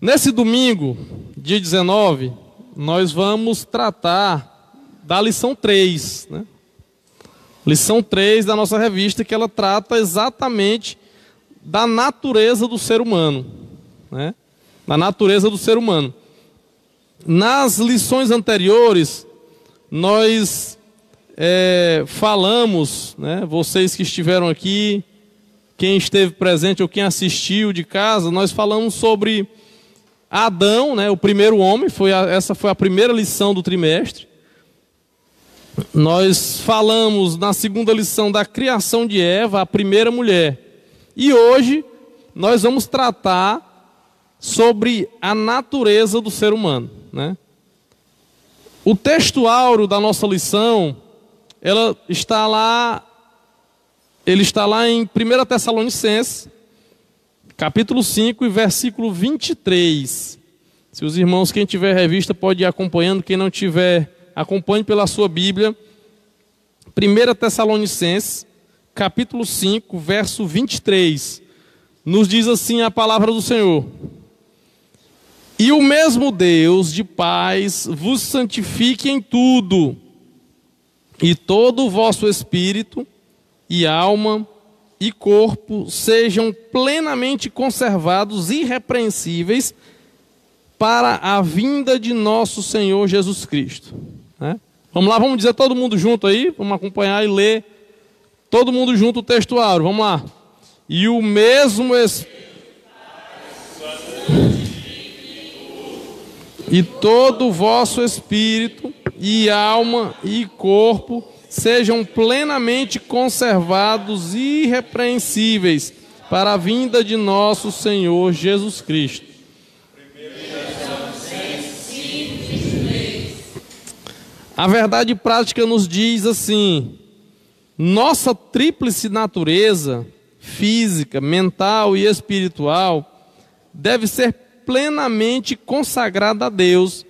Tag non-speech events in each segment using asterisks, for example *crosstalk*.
Nesse domingo, dia 19, nós vamos tratar da lição 3, né? Lição 3 da nossa revista, que ela trata exatamente da natureza do ser humano, né? Da natureza do ser humano. Nas lições anteriores, nós é, falamos, né, vocês que estiveram aqui, quem esteve presente ou quem assistiu de casa, nós falamos sobre Adão, né, o primeiro homem, foi a, essa foi a primeira lição do trimestre. Nós falamos na segunda lição da criação de Eva, a primeira mulher. E hoje nós vamos tratar sobre a natureza do ser humano. Né? O texto áureo da nossa lição, ela está lá, ele está lá em 1 Tessalonicenses, capítulo 5 e versículo 23. Se os irmãos, quem tiver revista, pode ir acompanhando, quem não tiver, acompanhe pela sua Bíblia. 1 Tessalonicenses, capítulo 5, verso 23. Nos diz assim a palavra do Senhor: E o mesmo Deus de paz vos santifique em tudo, e todo o vosso espírito e alma e corpo sejam plenamente conservados irrepreensíveis para a vinda de nosso Senhor Jesus Cristo. Né? Vamos lá, vamos dizer todo mundo junto aí, vamos acompanhar e ler todo mundo junto o textuário, vamos lá. E o mesmo Espírito. E todo o vosso espírito e alma e corpo sejam plenamente conservados e irrepreensíveis para a vinda de nosso Senhor Jesus Cristo. A verdade prática nos diz assim: nossa tríplice natureza, física, mental e espiritual, deve ser plenamente consagrada a Deus,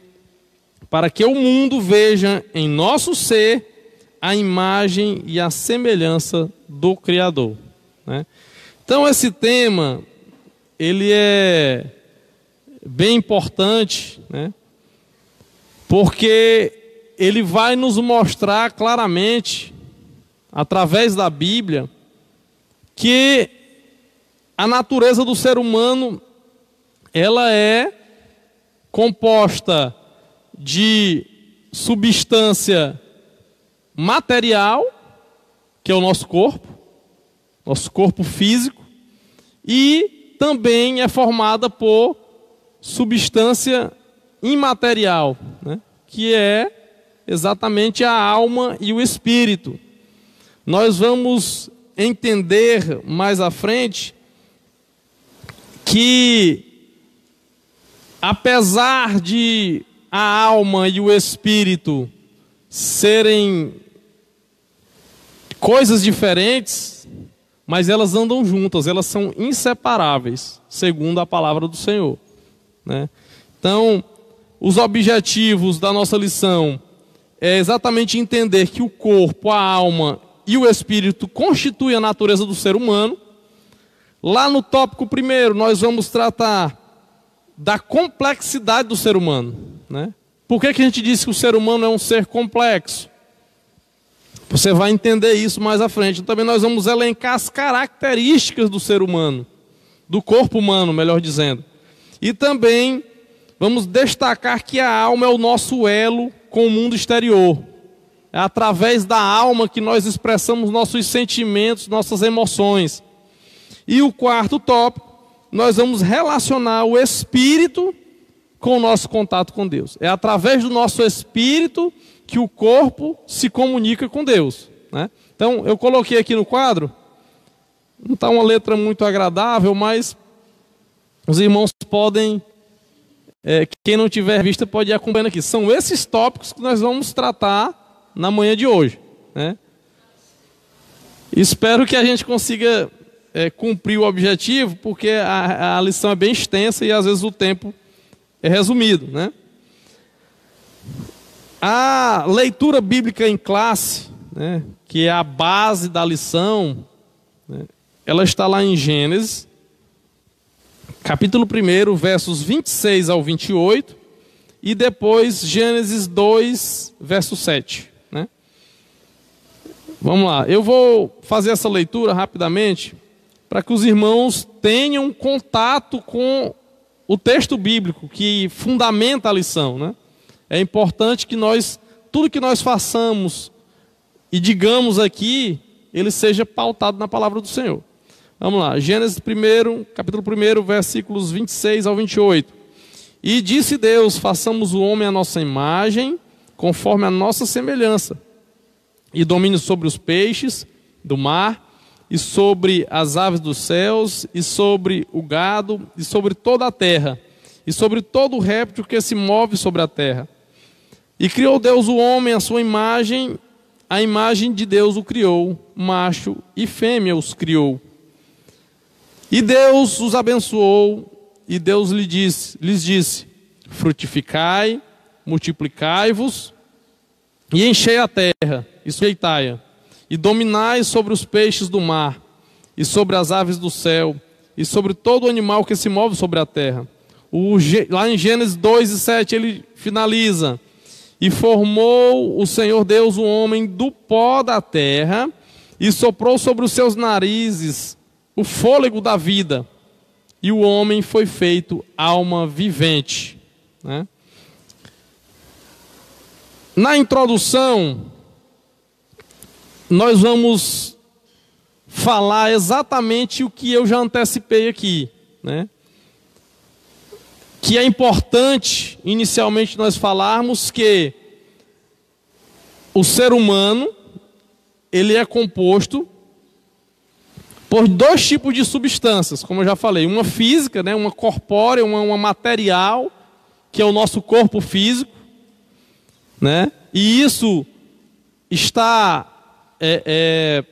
para que o mundo veja em nosso ser a imagem e a semelhança do Criador. Né? Então esse tema ele é bem importante, né? porque ele vai nos mostrar claramente, através da Bíblia, que a natureza do ser humano ela é composta de substância material, que é o nosso corpo, nosso corpo físico, e também é formada por substância imaterial, né? que é exatamente a alma e o espírito. Nós vamos entender mais à frente que, apesar de a alma e o espírito serem coisas diferentes, mas elas andam juntas, elas são inseparáveis, segundo a palavra do Senhor. Né? Então, os objetivos da nossa lição é exatamente entender que o corpo, a alma e o espírito constituem a natureza do ser humano. Lá no tópico primeiro, nós vamos tratar da complexidade do ser humano. Né? Por que, que a gente disse que o ser humano é um ser complexo? Você vai entender isso mais à frente. Também nós vamos elencar as características do ser humano, do corpo humano, melhor dizendo. E também vamos destacar que a alma é o nosso elo com o mundo exterior. É através da alma que nós expressamos nossos sentimentos, nossas emoções. E o quarto tópico, nós vamos relacionar o espírito com o nosso contato com Deus. É através do nosso espírito que o corpo se comunica com Deus. Né? Então, eu coloquei aqui no quadro, não está uma letra muito agradável, mas os irmãos podem, é, quem não tiver vista, pode ir acompanhando aqui. São esses tópicos que nós vamos tratar na manhã de hoje. Né? Espero que a gente consiga é, cumprir o objetivo, porque a, a lição é bem extensa e às vezes o tempo é resumido. Né? A leitura bíblica em classe, né, que é a base da lição, né, ela está lá em Gênesis, capítulo 1, versos 26 ao 28, e depois Gênesis 2, verso 7. Né? Vamos lá, eu vou fazer essa leitura rapidamente para que os irmãos tenham contato com o texto bíblico que fundamenta a lição. Né? É importante que nós, tudo que nós façamos e digamos aqui, ele seja pautado na palavra do Senhor. Vamos lá, Gênesis 1, capítulo 1, versículos 26 ao 28. E disse Deus: façamos o homem à nossa imagem, conforme a nossa semelhança, e domine sobre os peixes do mar, e sobre as aves dos céus, e sobre o gado, e sobre toda a terra, e sobre todo o réptil que se move sobre a terra. E criou Deus o homem à sua imagem, a imagem de Deus o criou, macho e fêmea os criou. E Deus os abençoou, e Deus lhes disse, lhes disse frutificai, multiplicai-vos, e enchei a terra, e sujeitai-a, e dominai sobre os peixes do mar, e sobre as aves do céu, e sobre todo animal que se move sobre a terra. O, lá em Gênesis 2 e 7 ele finaliza: e formou o Senhor Deus o homem do pó da terra, e soprou sobre os seus narizes o fôlego da vida, e o homem foi feito alma vivente. Né? Na introdução, nós vamos falar exatamente o que eu já antecipei aqui, né? que é importante inicialmente nós falarmos que o ser humano ele é composto por dois tipos de substâncias, como eu já falei, uma física, né, uma corpórea, uma, uma material, que é o nosso corpo físico, né? E isso está é, é,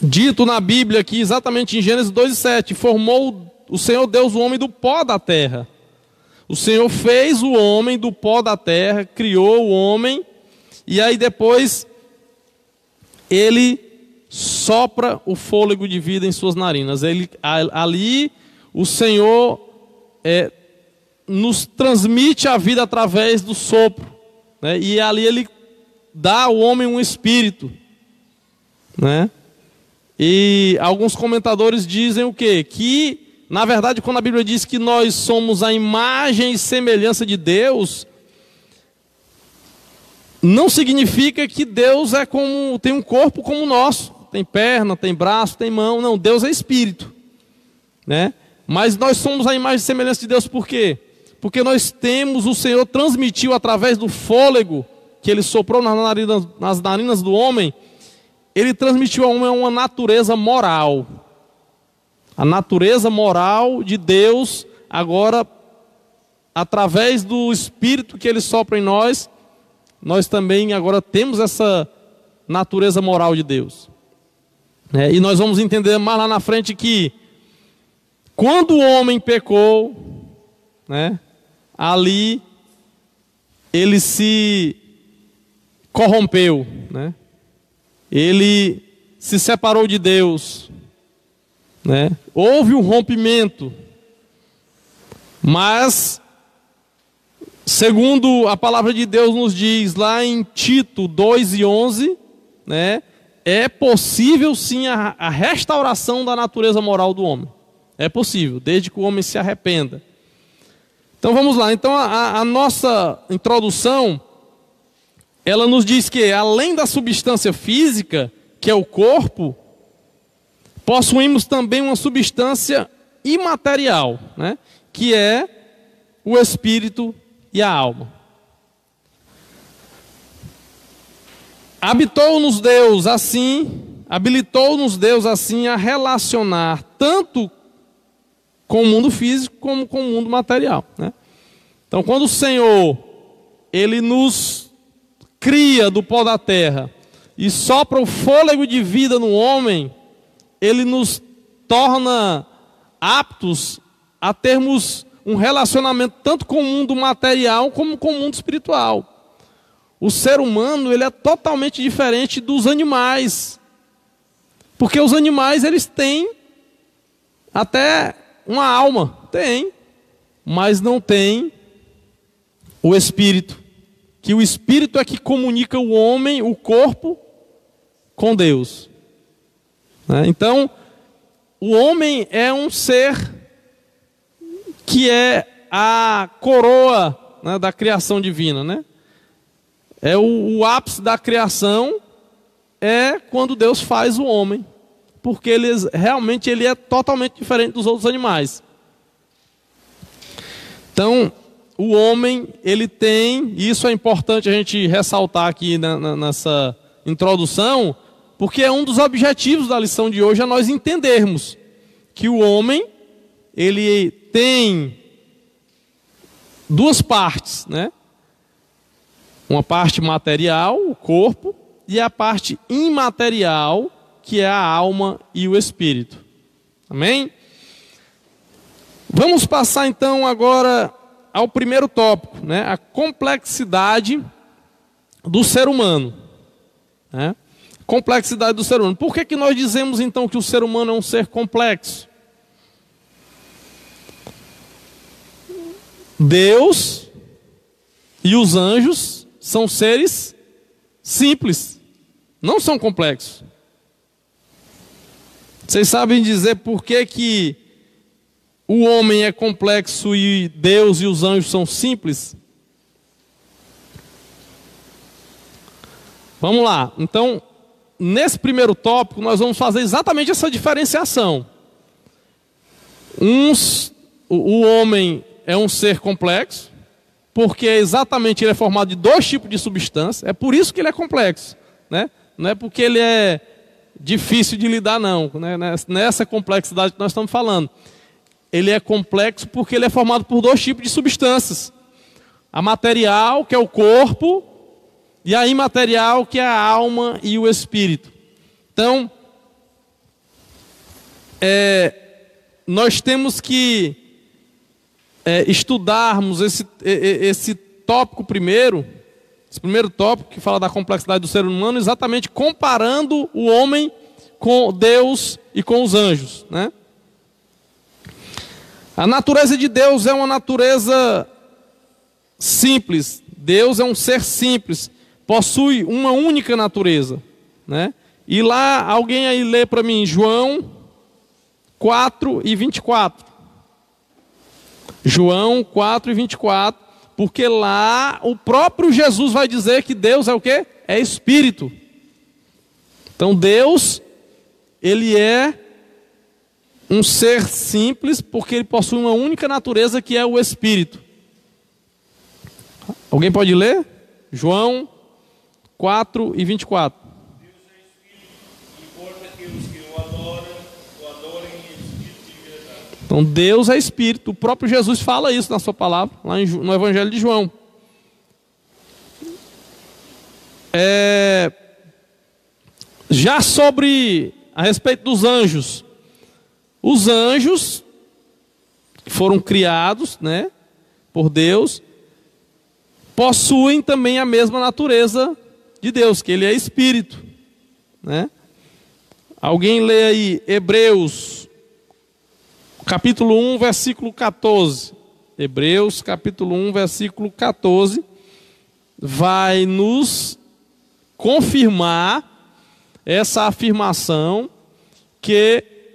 dito na Bíblia aqui, exatamente em Gênesis 2,7: formou o Senhor Deus o homem do pó da terra. O Senhor fez o homem do pó da terra, criou o homem, e aí depois ele sopra o fôlego de vida em suas narinas. Ele, ali o Senhor é, nos transmite a vida através do sopro, né? e ali ele dá ao homem um espírito, né? E alguns comentadores dizem o quê? Que na verdade, quando a Bíblia diz que nós somos a imagem e semelhança de Deus, não significa que Deus é como tem um corpo como o nosso, tem perna, tem braço, tem mão. Não, Deus é espírito, né? Mas nós somos a imagem e semelhança de Deus por quê? Porque nós temos o Senhor transmitiu através do fôlego que Ele soprou nas narinas, nas narinas do homem, Ele transmitiu ao homem uma natureza moral. A natureza moral de Deus, agora, através do Espírito que Ele sopra em nós, nós também agora temos essa natureza moral de Deus. É, e nós vamos entender mais lá na frente que, quando o homem pecou, né, ali ele se corrompeu, né? ele se separou de Deus, né? Houve um rompimento, mas, segundo a palavra de Deus nos diz lá em Tito 2 e 11, né? É possível sim a, a restauração da natureza moral do homem. É possível, desde que o homem se arrependa. Então vamos lá. Então a, a nossa introdução, ela nos diz que além da substância física, que é o corpo, possuímos também uma substância imaterial, né? que é o espírito e a alma. Habitou-nos Deus assim, habilitou-nos Deus assim a relacionar tanto com o mundo físico como com o mundo material. Né? Então, quando o Senhor ele nos cria do pó da terra e sopra o fôlego de vida no homem, ele nos torna aptos a termos um relacionamento tanto com o mundo material como com o mundo espiritual. O ser humano ele é totalmente diferente dos animais, porque os animais eles têm até uma alma? Tem, mas não tem o espírito. Que o espírito é que comunica o homem, o corpo, com Deus. Né? Então, o homem é um ser que é a coroa né, da criação divina, né? É o, o ápice da criação é quando Deus faz o homem, porque ele realmente ele é totalmente diferente dos outros animais. Então, o homem ele tem, e isso é importante a gente ressaltar aqui na, na, nessa introdução, porque é um dos objetivos da lição de hoje é nós entendermos que o homem ele tem duas partes, né? Uma parte material, o corpo, e a parte imaterial, que é a alma e o espírito. Amém? Vamos passar então agora ao primeiro tópico, né? A complexidade do ser humano. Né? Complexidade do ser humano. Por que, que nós dizemos então que o ser humano é um ser complexo? Deus e os anjos são seres simples, não são complexos. Vocês sabem dizer por que, que o homem é complexo e Deus e os anjos são simples? Vamos lá. Então, nesse primeiro tópico, nós vamos fazer exatamente essa diferenciação. Uns, o, homem é um ser complexo, porque exatamente ele é formado de dois tipos de substância, é por isso que ele é complexo, né? Não é porque ele é difícil de lidar, não, né? nessa complexidade que nós estamos falando. Ele é complexo porque ele é formado por dois tipos de substâncias: a material, que é o corpo, e a imaterial, que é a alma e o espírito. Então, é, nós temos que é, estudarmos esse, esse tópico primeiro, esse primeiro tópico que fala da complexidade do ser humano, exatamente comparando o homem com Deus e com os anjos. Né? A natureza de Deus é uma natureza simples. Deus é um ser simples, possui uma única natureza. Né? E lá, alguém aí lê para mim João 4 e 24. João 4 e 24, porque lá o próprio Jesus vai dizer que Deus é o que? É Espírito. Então Deus, ele é um ser simples, porque ele possui uma única natureza que é o Espírito. Alguém pode ler? João 4 e 24. Então Deus é espírito. O próprio Jesus fala isso na sua palavra, lá no Evangelho de João. É, já sobre a respeito dos anjos, os anjos foram criados, né, por Deus, possuem também a mesma natureza de Deus, que ele é espírito, né? Alguém lê aí Hebreus capítulo 1, versículo 14. Hebreus, capítulo 1, versículo 14, vai nos confirmar essa afirmação que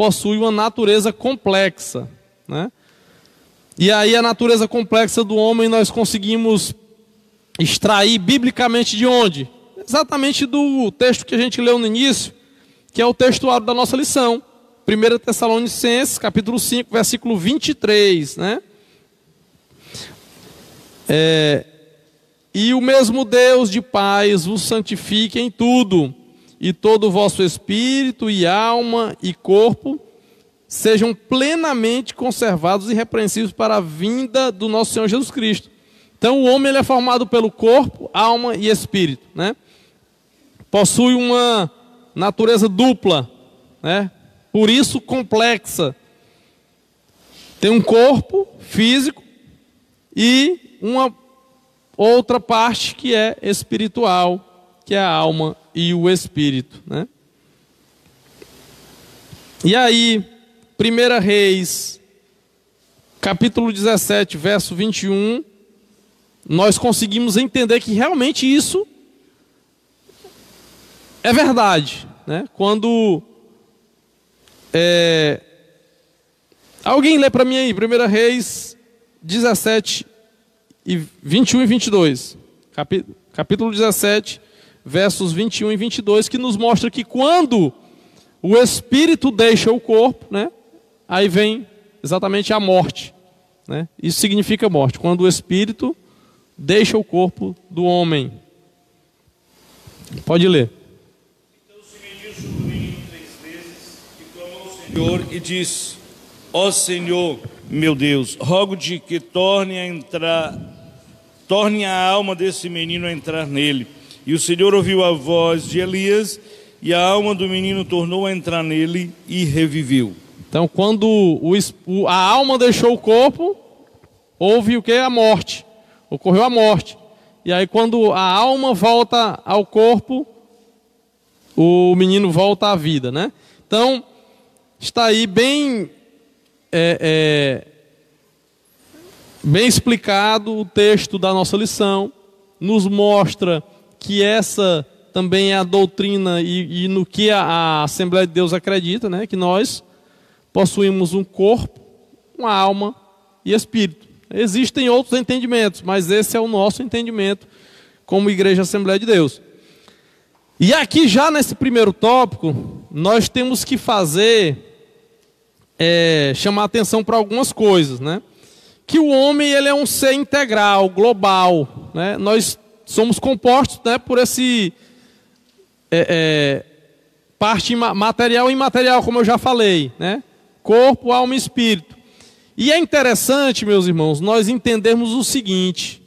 possui uma natureza complexa, né? E aí a natureza complexa do homem nós conseguimos extrair biblicamente de onde? Exatamente do texto que a gente leu no início, que é o textuário da nossa lição. 1 Tessalonicenses, capítulo 5, versículo 23, né? É, e o mesmo Deus de paz vos santifique em tudo, e todo o vosso espírito e alma e corpo sejam plenamente conservados e irrepreensíveis para a vinda do nosso Senhor Jesus Cristo. Então o homem ele é formado pelo corpo, alma e espírito, né? Possui uma natureza dupla, né? Por isso complexa. Tem um corpo físico e uma outra parte que é espiritual, que é a alma e o espírito, né? E aí, 1 Reis, capítulo 17, verso 21, nós conseguimos entender que realmente isso é verdade. Né? Quando é, alguém lê para mim aí, 1 Reis 17, e 21 e 22. Capítulo 17, versos 21 e 22, que nos mostra que quando o espírito deixa o corpo, né? Aí vem exatamente a morte, né? Isso significa morte, quando o espírito deixa o corpo do homem. Pode ler. Então o três vezes e clamou ao Senhor e disse: Ó Senhor, meu Deus, rogo-te que torne a entrar, torne a alma desse menino a entrar nele. E o Senhor ouviu a voz de Elias e a alma do menino tornou a entrar nele e reviveu. Então, quando o, a alma deixou o corpo, houve o que? A morte. Ocorreu a morte. E aí, quando a alma volta ao corpo, o menino volta à vida, né? Então, está aí bem, é, é, bem explicado o texto da nossa lição, nos mostra que essa também é a doutrina e, e no que a, a, Assembleia de Deus acredita, né? que nós possuímos um corpo, uma alma e espírito. Existem outros entendimentos, mas esse é o nosso entendimento como Igreja Assembleia de Deus. E aqui, já nesse primeiro tópico, nós temos que fazer, é, chamar atenção para algumas coisas, né? Que o homem ele é um ser integral, global, né? Nós somos compostos né, por esse é, é, parte material e imaterial, como eu já falei, né? Corpo, alma e espírito. E é interessante, meus irmãos, nós entendermos o seguinte: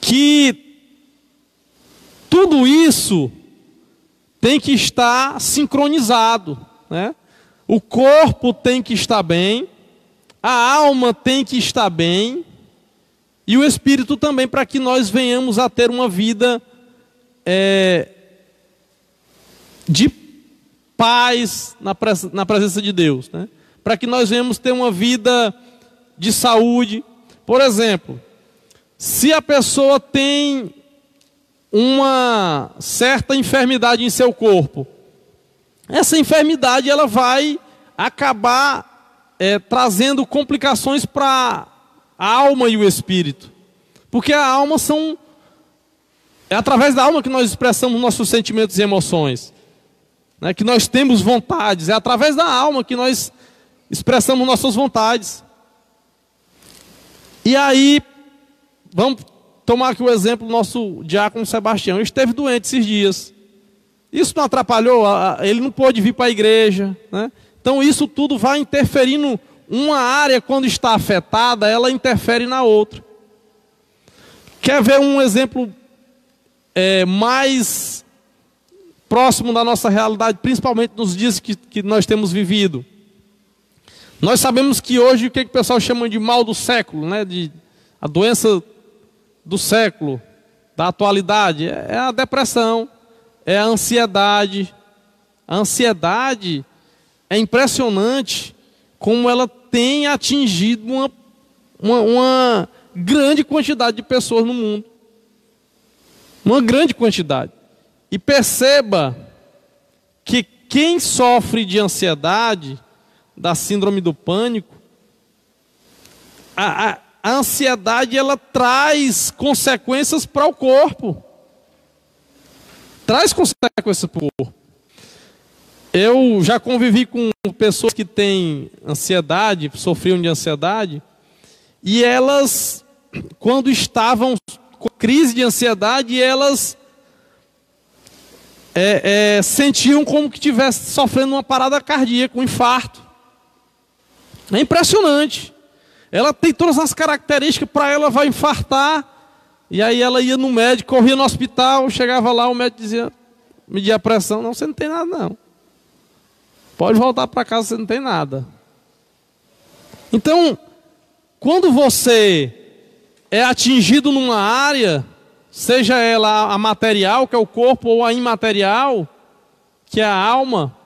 que tudo isso tem que estar sincronizado, né? O corpo tem que estar bem, a alma tem que estar bem, e o espírito também, para que nós venhamos a ter uma vida é, de paz na, pres na presença de Deus, né? para que nós venhamos ter uma vida de saúde. Por exemplo, se a pessoa tem uma certa enfermidade em seu corpo, essa enfermidade ela vai acabar é, trazendo complicações para a alma e o espírito, porque a alma são é através da alma que nós expressamos nossos sentimentos e emoções né, que nós temos vontades, é através da alma que nós expressamos nossas vontades. E aí, vamos tomar aqui o exemplo do nosso diácono Sebastião. Ele esteve doente esses dias. Isso não atrapalhou, ele não pôde vir para a igreja. Né? Então, isso tudo vai interferindo. Uma área, quando está afetada, ela interfere na outra. Quer ver um exemplo é, mais próximo da nossa realidade, principalmente nos dias que, que nós temos vivido. Nós sabemos que hoje o que, que o pessoal chama de mal do século, né? de, a doença do século, da atualidade, é, é a depressão, é a ansiedade. A ansiedade é impressionante como ela tem atingido uma, uma, uma grande quantidade de pessoas no mundo. Uma grande quantidade. E perceba que quem sofre de ansiedade, da síndrome do pânico, a, a, a ansiedade ela traz consequências para o corpo. Traz consequências para o corpo. Eu já convivi com pessoas que têm ansiedade, sofriam de ansiedade, e elas, quando estavam com crise de ansiedade, elas é, é, sentiam como que estivesse sofrendo uma parada cardíaca, um infarto. É impressionante. Ela tem todas as características para ela vai infartar. E aí ela ia no médico, corria no hospital, chegava lá, o médico dizia, media a pressão, não, você não tem nada não. Pode voltar para casa, você não tem nada. Então, quando você é atingido numa área, seja ela a material, que é o corpo, ou a imaterial, que é a alma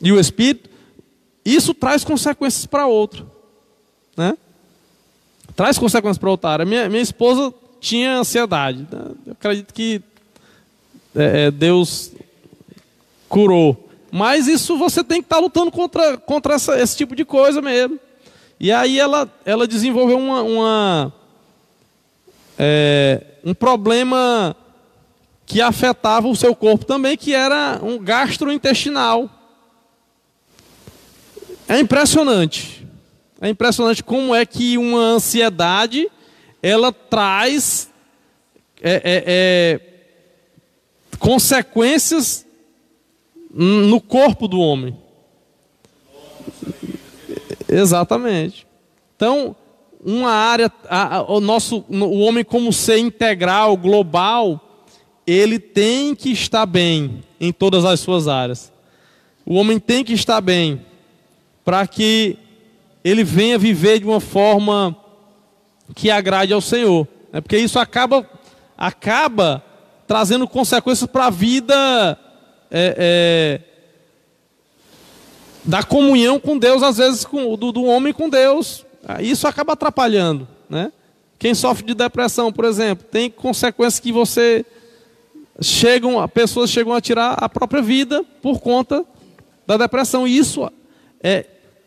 e o espírito, isso traz consequências para outro. Né? Traz consequências para outra área. Minha, minha esposa tinha ansiedade. Eu acredito que é, é, Deus curou. Mas isso você tem que estar tá lutando contra, contra essa, esse tipo de coisa mesmo. E aí ela, ela desenvolveu uma, uma é, um problema que afetava o seu corpo também, que era um gastrointestinal. É impressionante. É impressionante como é que uma ansiedade ela traz é, é, é, consequências no corpo do homem. Exatamente. Então, uma área, a, a, o nosso, o homem como ser integral, global, ele tem que estar bem em todas as suas áreas. O homem tem que estar bem para que ele venha viver de uma forma que agrade ao Senhor. Né? Porque isso acaba, acaba trazendo consequências para a vida é, é, da comunhão com Deus, às vezes com, do, do homem com Deus. Isso acaba atrapalhando. Né? Quem sofre de depressão, por exemplo, tem consequências que você chegam, pessoas chegam a tirar a própria vida por conta da depressão. E isso é,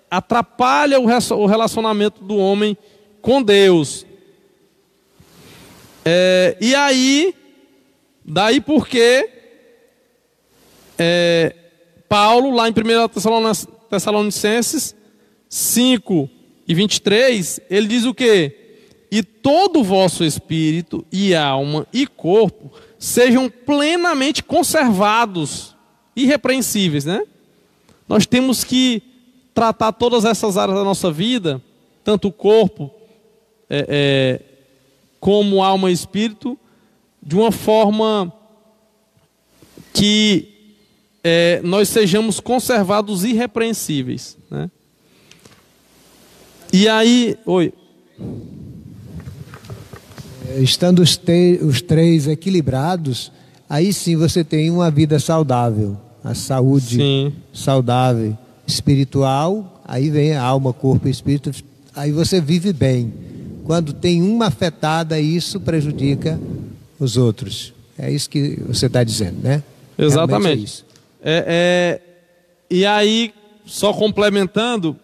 atrapalha o relacionamento do homem com Deus. É, e aí, daí porque é, Paulo, lá em 1 Tessalonicenses 5 e 23, ele diz o que? E todo o vosso espírito e alma e corpo sejam plenamente conservados, irrepreensíveis, né? Nós temos que tratar todas essas áreas da nossa vida, tanto o corpo é, é, como alma e espírito, de uma forma que é, nós sejamos conservados irrepreensíveis. Né? E aí, oi. Estando os, os três equilibrados, aí sim você tem uma vida saudável, a saúde sim. saudável espiritual, aí vem a alma, corpo e espírito, aí você vive bem. Quando tem uma afetada, isso prejudica os outros. É isso que você está dizendo, né? Exatamente. É, é, é, e aí, só complementando,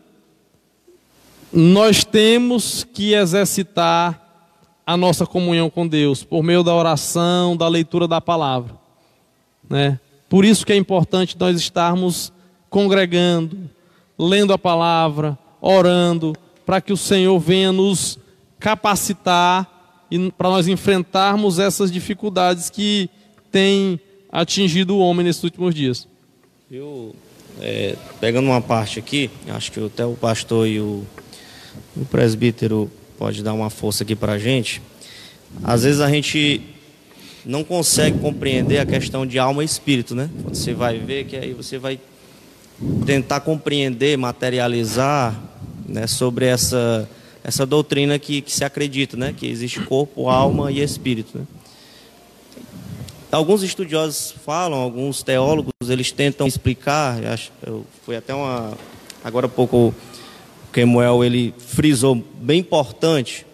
nós temos que exercitar a nossa comunhão com Deus por meio da oração, da leitura da palavra, né? Por isso que é importante nós estarmos congregando, lendo a palavra, orando, para que o Senhor venha nos capacitar e para nós enfrentarmos essas dificuldades que têm atingido o homem nesses últimos dias. Eu, é, pegando uma parte aqui, acho que até o pastor e o, o presbítero pode dar uma força aqui para a gente. Às vezes a gente não consegue compreender a questão de alma e espírito, né? Quando você vai ver que aí você vai tentar compreender, materializar né, sobre essa, essa doutrina que, que se acredita, né, que existe corpo, alma e espírito. Né. Alguns estudiosos falam, alguns teólogos, eles tentam explicar, acho, foi até uma, agora há pouco o Kemuel, ele frisou bem importante,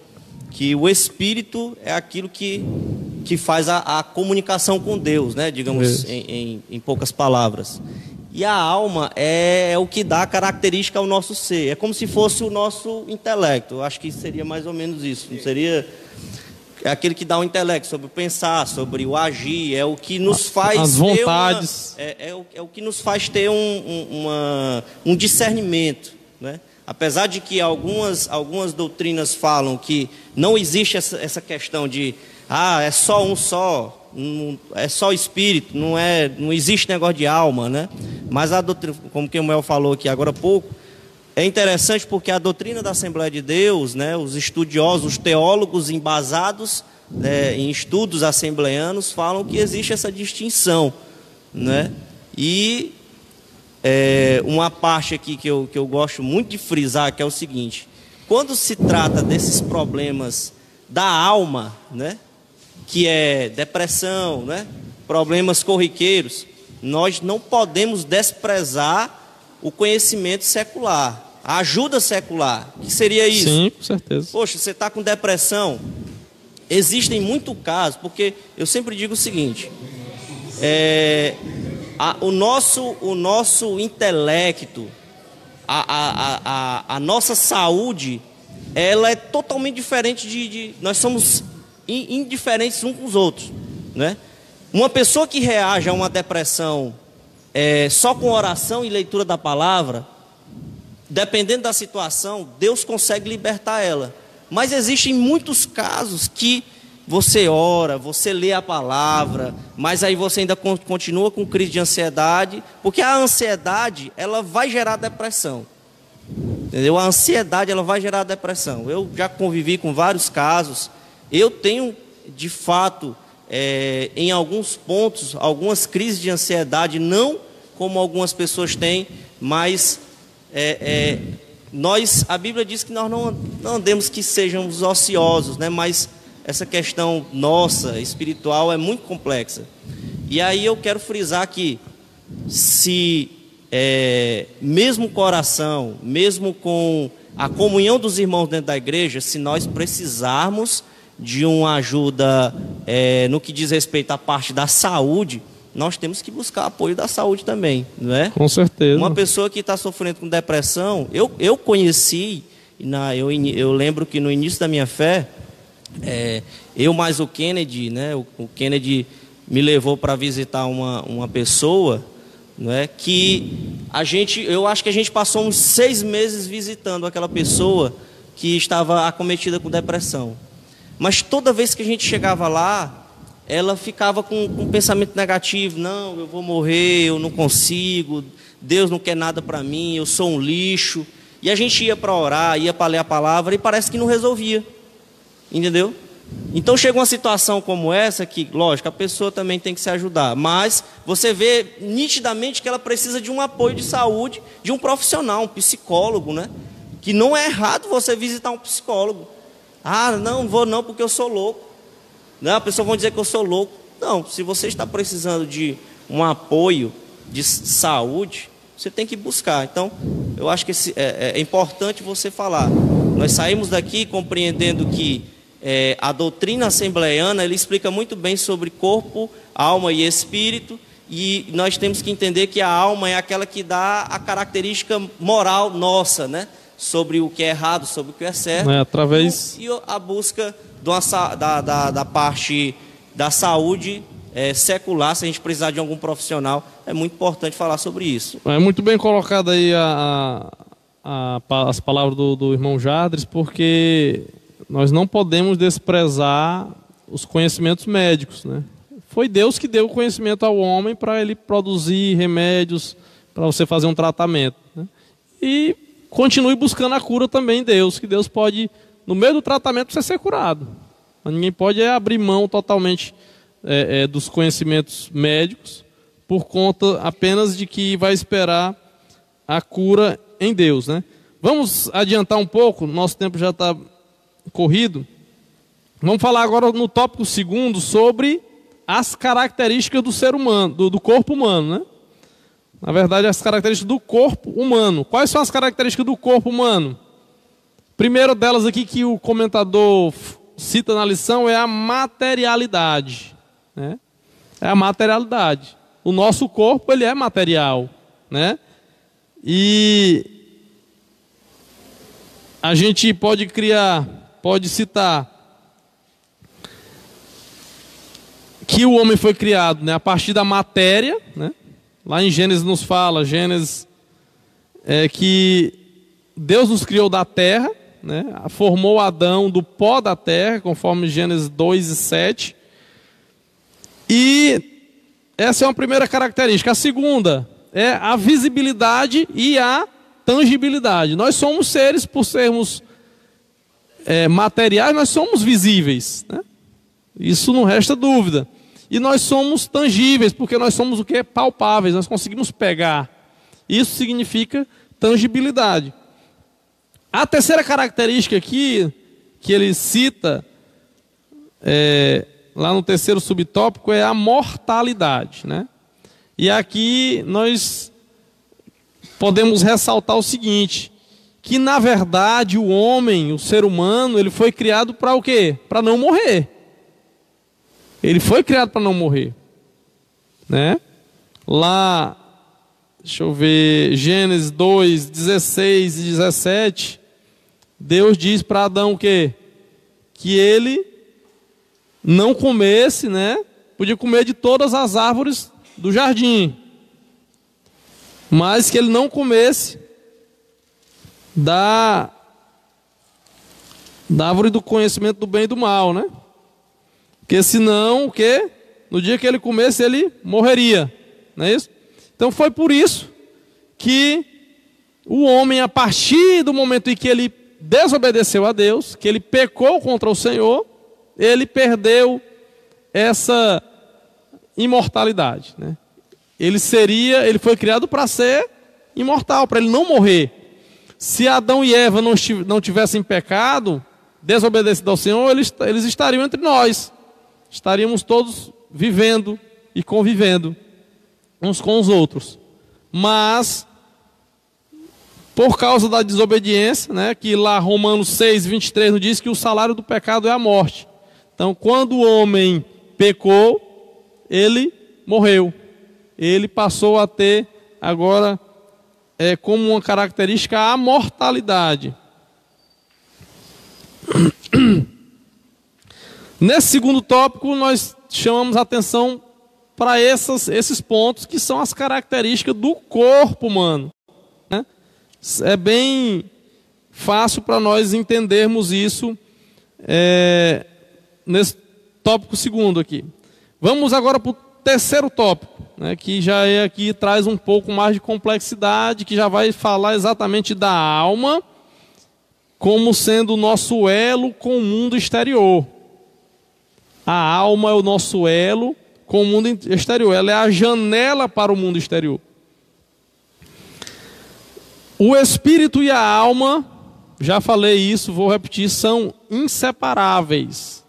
que o espírito é aquilo que, que faz a, a comunicação com Deus, né, digamos em, em, em poucas palavras. E a alma é, é, o que dá característica ao nosso ser. É como se fosse o nosso intelecto. Eu acho que seria mais ou menos isso. Não seria é aquele que dá o intelecto sobre o pensar, sobre o agir, é o que nos faz as vontades, uma, é, é, o, é, o, que nos faz ter um, um, uma, um discernimento, né? Apesar de que algumas, algumas doutrinas falam que não existe essa, essa questão de ah, é só um só, é só espírito, não é, não existe negócio de alma, né? Mas a doutrina, como que o Mel falou aqui agora há pouco, é interessante porque a doutrina da Assembleia de Deus, né, os estudiosos, os teólogos embasados né, em estudos assembleanos falam que existe essa distinção. Né? E é, uma parte aqui que eu, que eu gosto muito de frisar, que é o seguinte: quando se trata desses problemas da alma, né, que é depressão, né, problemas corriqueiros, nós não podemos desprezar o conhecimento secular, a ajuda secular. O que seria isso? Sim, com certeza. Poxa, você está com depressão. Existem muitos casos, porque eu sempre digo o seguinte: é, a, o, nosso, o nosso intelecto, a, a, a, a nossa saúde, ela é totalmente diferente de. de nós somos indiferentes uns com os outros. Né? Uma pessoa que reage a uma depressão é, só com oração e leitura da palavra, dependendo da situação, Deus consegue libertar ela. Mas existem muitos casos que você ora, você lê a palavra, mas aí você ainda continua com crise de ansiedade, porque a ansiedade, ela vai gerar depressão. Entendeu? A ansiedade, ela vai gerar depressão. Eu já convivi com vários casos. Eu tenho, de fato, é, em alguns pontos, algumas crises de ansiedade, não como algumas pessoas têm, mas é, é, nós, a Bíblia diz que nós não, não andemos que sejamos ociosos, né? mas essa questão nossa, espiritual, é muito complexa. E aí eu quero frisar que, se é, mesmo coração, mesmo com a comunhão dos irmãos dentro da igreja, se nós precisarmos de uma ajuda é, no que diz respeito à parte da saúde, nós temos que buscar apoio da saúde também, não é? Com certeza. Uma pessoa que está sofrendo com depressão, eu, eu conheci, na, eu, eu lembro que no início da minha fé, é, eu mais o Kennedy, né? O, o Kennedy me levou para visitar uma, uma pessoa, não é? Que a gente, eu acho que a gente passou uns seis meses visitando aquela pessoa que estava acometida com depressão. Mas toda vez que a gente chegava lá, ela ficava com, com um pensamento negativo: não, eu vou morrer, eu não consigo, Deus não quer nada para mim, eu sou um lixo. E a gente ia para orar, ia para ler a palavra e parece que não resolvia. Entendeu? Então chega uma situação como essa que, lógico, a pessoa também tem que se ajudar, mas você vê nitidamente que ela precisa de um apoio de saúde, de um profissional, um psicólogo, né? Que não é errado você visitar um psicólogo. Ah, não vou não porque eu sou louco. Não, a pessoa vai dizer que eu sou louco. Não, se você está precisando de um apoio de saúde, você tem que buscar. Então, eu acho que esse, é, é, importante você falar. Nós saímos daqui compreendendo que é, a doutrina assembleiana ele explica muito bem sobre corpo, alma e espírito. E nós temos que entender que a alma é aquela que dá a característica moral nossa, né? Sobre o que é errado, sobre o que é certo. É, através... E a busca uma, da, da, da, parte da saúde é, secular, se a gente precisar de algum profissional, é muito importante falar sobre isso. É muito bem colocado aí a, a, a, as palavras do, do irmão Jadres, porque nós não podemos desprezar os conhecimentos médicos, né? Foi Deus que deu o conhecimento ao homem para ele produzir remédios, para você fazer um tratamento. Né? E continue buscando a cura também em Deus, que Deus pode, no meio do tratamento, você ser curado. Mas ninguém pode é abrir mão totalmente é, é, dos conhecimentos médicos por conta apenas de que vai esperar a cura em Deus. Né? Vamos adiantar um pouco, nosso tempo já está corrido. Vamos falar agora no tópico segundo sobre as características do ser humano, do, do corpo humano, né? Na verdade, as características do corpo humano. Quais são as características do corpo humano? Primeiro delas aqui que o comentador cita na lição é a materialidade. Né? É a materialidade. O nosso corpo ele é material, né? E a gente pode criar, pode citar que o homem foi criado, né, a partir da matéria, né? Lá em Gênesis nos fala, Gênesis, é que Deus nos criou da terra, né? formou Adão do pó da terra, conforme Gênesis 2 e 7. E essa é uma primeira característica. A segunda é a visibilidade e a tangibilidade. Nós somos seres, por sermos é, materiais, nós somos visíveis. Né? Isso não resta dúvida. E nós somos tangíveis, porque nós somos o que? Palpáveis, nós conseguimos pegar. Isso significa tangibilidade. A terceira característica aqui, que ele cita, é, lá no terceiro subtópico, é a mortalidade. Né? E aqui nós podemos ressaltar o seguinte: que na verdade o homem, o ser humano, ele foi criado para o quê? Para não morrer. Ele foi criado para não morrer. Né? Lá, deixa eu ver, Gênesis 2, 16 e 17, Deus diz para Adão o quê? Que ele não comesse, né? Podia comer de todas as árvores do jardim. Mas que ele não comesse da, da árvore do conhecimento do bem e do mal, né? Porque senão, o quê? No dia que ele comesse, ele morreria. Não é isso? Então foi por isso que o homem, a partir do momento em que ele desobedeceu a Deus, que ele pecou contra o Senhor, ele perdeu essa imortalidade. Né? Ele seria, ele foi criado para ser imortal, para ele não morrer. Se Adão e Eva não tivessem pecado, desobedecido ao Senhor, eles, eles estariam entre nós. Estaríamos todos vivendo e convivendo uns com os outros. Mas, por causa da desobediência, né, que lá Romanos 6, 23 nos diz que o salário do pecado é a morte. Então, quando o homem pecou, ele morreu. Ele passou a ter agora é, como uma característica a mortalidade. *clears throat* Nesse segundo tópico, nós chamamos atenção para esses pontos que são as características do corpo humano. Né? É bem fácil para nós entendermos isso é, nesse tópico segundo aqui. Vamos agora para o terceiro tópico né, que já é aqui traz um pouco mais de complexidade, que já vai falar exatamente da alma como sendo o nosso elo com o mundo exterior. A alma é o nosso elo com o mundo exterior, ela é a janela para o mundo exterior. O espírito e a alma, já falei isso, vou repetir, são inseparáveis.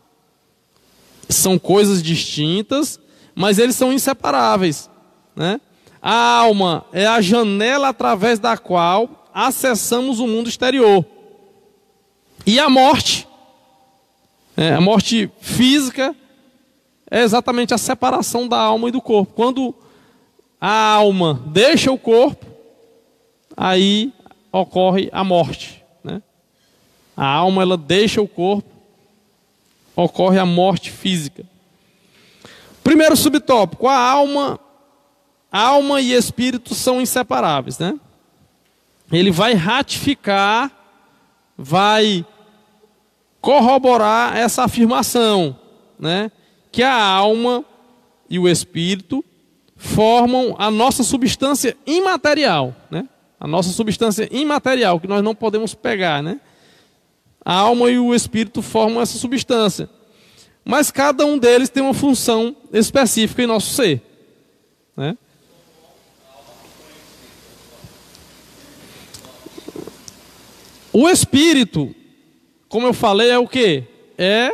São coisas distintas, mas eles são inseparáveis. Né? A alma é a janela através da qual acessamos o mundo exterior. E a morte, é, a morte física, é exatamente a separação da alma e do corpo. Quando a alma deixa o corpo, aí ocorre a morte. Né? A alma ela deixa o corpo, ocorre a morte física. Primeiro subtópico, a alma, alma e espírito são inseparáveis, né? Ele vai ratificar, vai corroborar essa afirmação, né? Que a alma e o espírito formam a nossa substância imaterial, né? A nossa substância imaterial que nós não podemos pegar, né? A alma e o espírito formam essa substância mas cada um deles tem uma função específica em nosso ser. Né? O espírito, como eu falei, é o que? É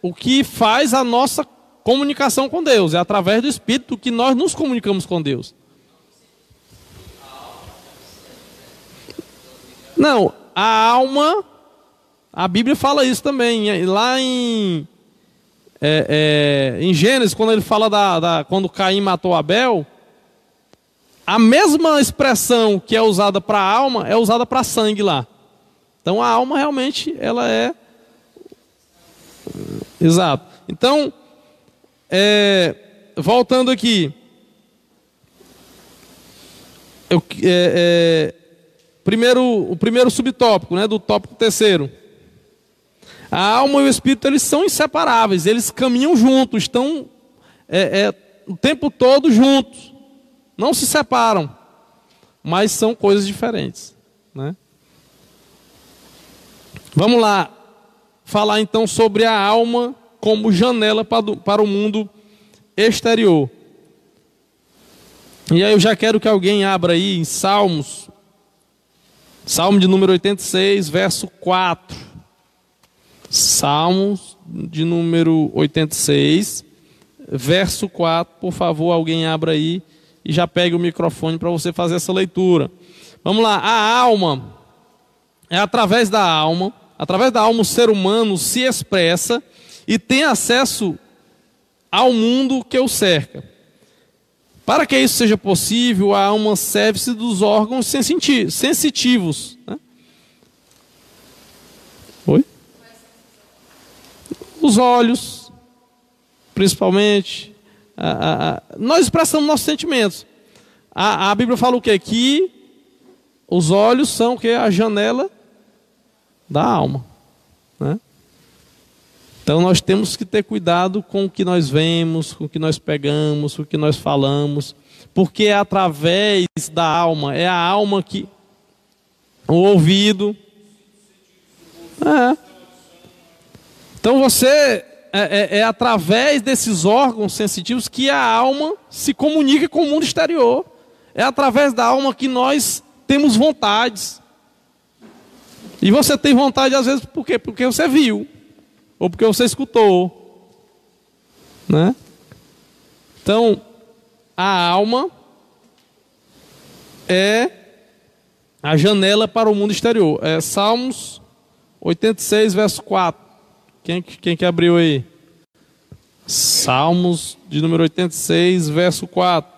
o que faz a nossa comunicação com Deus. É através do espírito que nós nos comunicamos com Deus. Não, a alma, a Bíblia fala isso também. Lá em é, é, em Gênesis, quando ele fala da, da, quando Caim matou Abel, a mesma expressão que é usada para a alma é usada para sangue lá. Então a alma realmente ela é exato. Então é, voltando aqui, eu, é, é, primeiro o primeiro subtópico, né, do tópico terceiro. A alma e o espírito eles são inseparáveis, eles caminham juntos, estão é, é, o tempo todo juntos, não se separam, mas são coisas diferentes. Né? Vamos lá, falar então sobre a alma como janela para o mundo exterior. E aí eu já quero que alguém abra aí em Salmos, Salmo de número 86, verso 4. Salmos de número 86, verso 4. Por favor, alguém abra aí e já pegue o microfone para você fazer essa leitura. Vamos lá, a alma é através da alma, através da alma o ser humano se expressa e tem acesso ao mundo que o cerca. Para que isso seja possível, a alma serve-se dos órgãos sensitivos. Né? Oi? Os olhos, principalmente. nós expressamos nossos sentimentos. A, a Bíblia fala o quê? Que os olhos são o quê? A janela da alma. Né? Então nós temos que ter cuidado com o que nós vemos, com o que nós pegamos, com o que nós falamos, porque é através da alma, é a alma que. O ouvido. É. Então você. É, é, é através desses órgãos sensitivos que a alma se comunica com o mundo exterior. É através da alma que nós temos vontades. E você tem vontade às vezes por quê? Porque você viu ou porque você escutou, né? Então, a alma é a janela para o mundo exterior. É Salmos 86, verso 4. Quem, quem que abriu aí? Salmos de número 86, verso 4.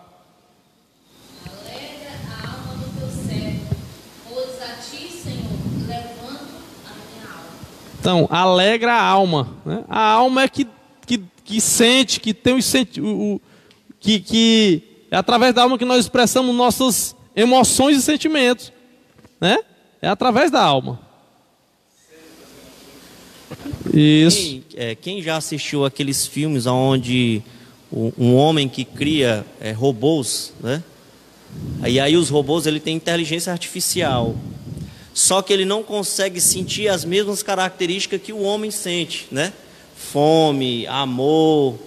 Então, alegra a alma. Né? A alma é que, que, que sente, que tem o, o que, que é através da alma que nós expressamos nossas emoções e sentimentos. Né? É através da alma. Isso. Quem, é, quem já assistiu aqueles filmes onde um homem que cria é, robôs, né? E aí os robôs ele tem inteligência artificial só que ele não consegue sentir as mesmas características que o homem sente, né? Fome, amor.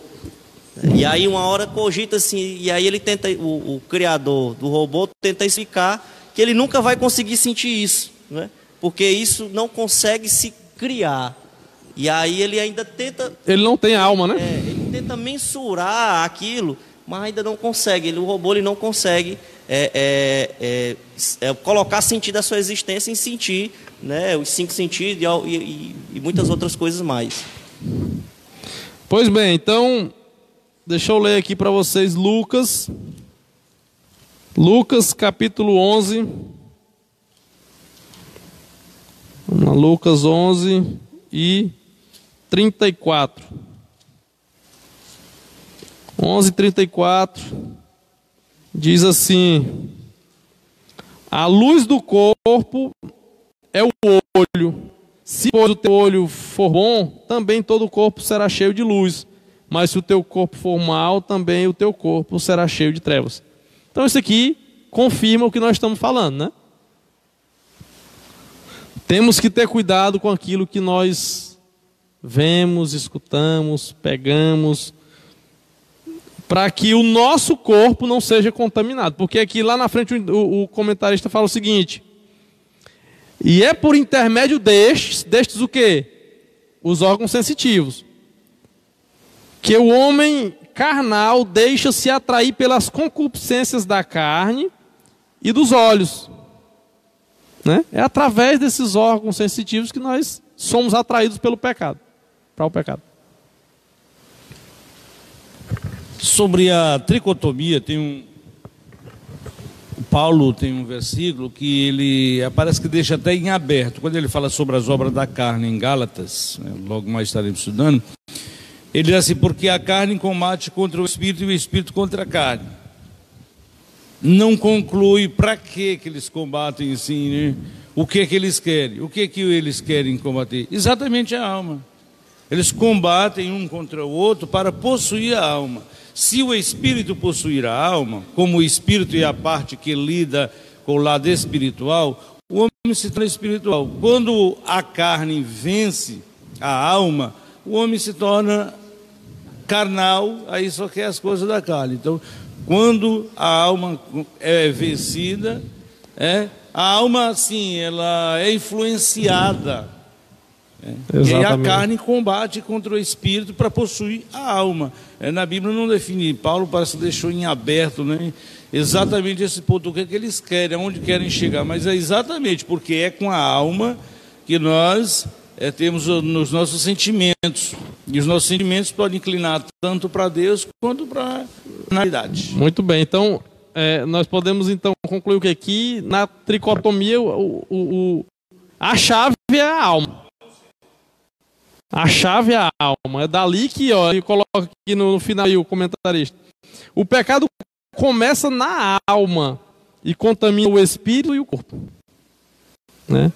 E aí uma hora cogita assim, e aí ele tenta, o, o criador do robô tenta explicar que ele nunca vai conseguir sentir isso, né? Porque isso não consegue se criar. E aí ele ainda tenta. Ele não tem alma, né? É, ele tenta mensurar aquilo, mas ainda não consegue. Ele, o robô ele não consegue é, é, é, é, colocar sentido à sua existência em sentir né, os cinco sentidos e, e, e muitas outras coisas mais. Pois bem, então, deixa eu ler aqui para vocês Lucas, Lucas capítulo 11. Vamos lá, Lucas 11 e 34. 11 34 diz assim: A luz do corpo é o olho. Se o teu olho for bom, também todo o corpo será cheio de luz. Mas se o teu corpo for mal, também o teu corpo será cheio de trevas. Então isso aqui confirma o que nós estamos falando, né? Temos que ter cuidado com aquilo que nós vemos, escutamos, pegamos, para que o nosso corpo não seja contaminado. Porque aqui lá na frente o, o comentarista fala o seguinte: e é por intermédio destes, destes o que? Os órgãos sensitivos, que o homem carnal deixa-se atrair pelas concupiscências da carne e dos olhos. Né? É através desses órgãos sensitivos que nós somos atraídos pelo pecado, para o pecado. Sobre a tricotomia, tem um. Paulo tem um versículo que ele parece que deixa até em aberto. Quando ele fala sobre as obras da carne em Gálatas, né, logo mais estaremos estudando, ele diz assim: porque a carne combate contra o espírito e o espírito contra a carne. Não conclui para que que eles combatem assim, né? O que que eles querem? O que que eles querem combater? Exatamente a alma. Eles combatem um contra o outro para possuir a alma. Se o espírito possuir a alma, como o espírito é a parte que lida com o lado espiritual, o homem se torna espiritual. Quando a carne vence a alma, o homem se torna carnal, aí só quer as coisas da carne. Então, quando a alma é vencida, é, a alma, assim, ela é influenciada. É, e aí a carne combate contra o espírito para possuir a alma. É, na Bíblia não define, Paulo parece que deixou em aberto, né? exatamente esse ponto, o que, é que eles querem, aonde querem chegar, mas é exatamente porque é com a alma que nós é, temos nos nossos sentimentos, e os nossos sentimentos podem inclinar tanto para Deus quanto para a realidade. Muito bem, então é, nós podemos então concluir o que aqui na tricotomia o, o, o, a chave é a alma. A chave é a alma. É dali que, ó, ele coloca aqui no, no final aí, o comentarista. O pecado começa na alma e contamina o espírito e o corpo. Né?